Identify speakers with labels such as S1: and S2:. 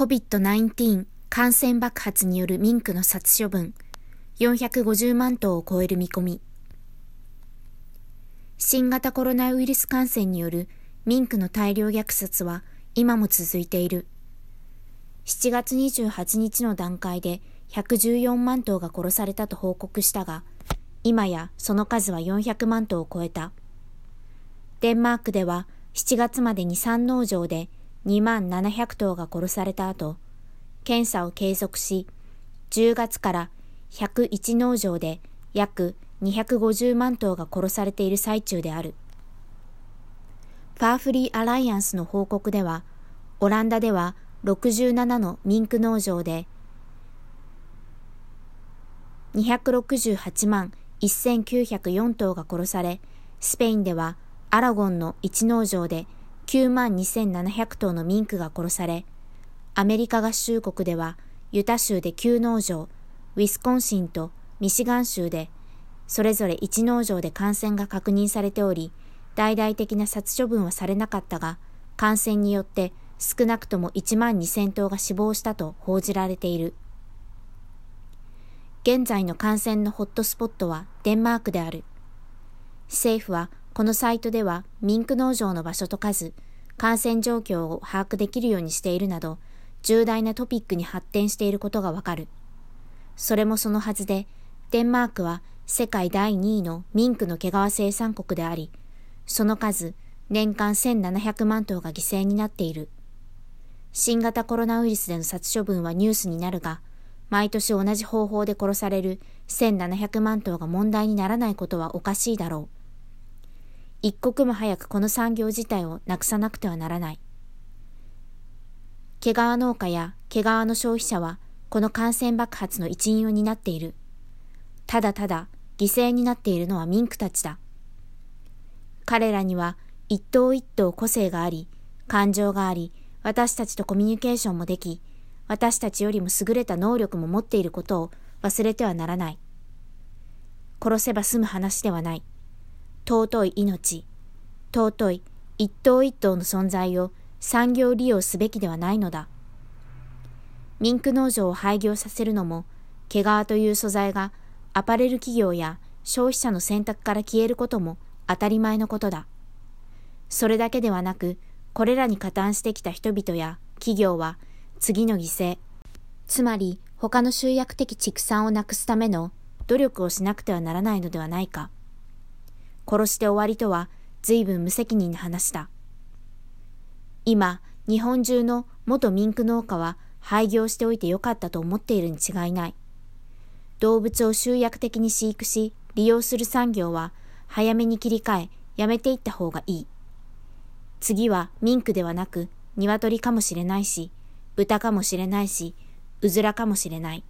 S1: COVID-19 感染爆発によるミンクの殺処分450万頭を超える見込み。新型コロナウイルス感染によるミンクの大量虐殺は今も続いている。7月28日の段階で114万頭が殺されたと報告したが、今やその数は400万頭を超えた。デンマークでは7月までに3農場で2万700頭が殺された後、検査を継続し、10月から101農場で約250万頭が殺されている最中である。ファーフリーアライアンスの報告では、オランダでは67のミンク農場で268万1904頭が殺され、スペインではアラゴンの1農場で9万2700頭のミンクが殺され、アメリカ合衆国ではユタ州で9農場、ウィスコンシンとミシガン州でそれぞれ1農場で感染が確認されており、大々的な殺処分はされなかったが、感染によって少なくとも1万2000頭が死亡したと報じられている。現在の感染のホットスポットはデンマークである。政府はこのサイトではミンク農場の場所と数、感染状況を把握できるようにしているなど、重大なトピックに発展していることがわかる。それもそのはずで、デンマークは世界第2位のミンクの毛皮生産国であり、その数年間1700万頭が犠牲になっている。新型コロナウイルスでの殺処分はニュースになるが、毎年同じ方法で殺される1700万頭が問題にならないことはおかしいだろう。一刻も早くこの産業自体をなくさなくてはならない。毛皮農家や毛皮の消費者はこの感染爆発の一員を担っている。ただただ犠牲になっているのはミンクたちだ。彼らには一頭一頭個性があり、感情があり、私たちとコミュニケーションもでき、私たちよりも優れた能力も持っていることを忘れてはならない。殺せば済む話ではない。尊い命、尊い一頭一頭の存在を産業利用すべきではないのだ。ミンク農場を廃業させるのも、毛皮という素材がアパレル企業や消費者の選択から消えることも当たり前のことだ。それだけではなく、これらに加担してきた人々や企業は次の犠牲、つまり他の集約的畜産をなくすための努力をしなくてはならないのではないか。殺して終わりとは随分無責任な話だ。今、日本中の元ミンク農家は廃業しておいてよかったと思っているに違いない。動物を集約的に飼育し、利用する産業は早めに切り替え、やめていった方がいい。次はミンクではなく、鶏かもしれないし、豚かもしれないし、うずらかもしれない。